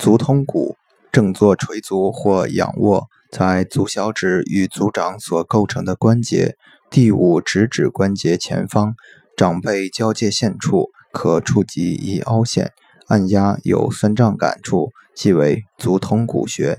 足通骨，正坐垂足或仰卧，在足小趾与足掌所构成的关节第五直指关节前方掌背交界线处，可触及一凹陷，按压有酸胀感处，即为足通骨穴。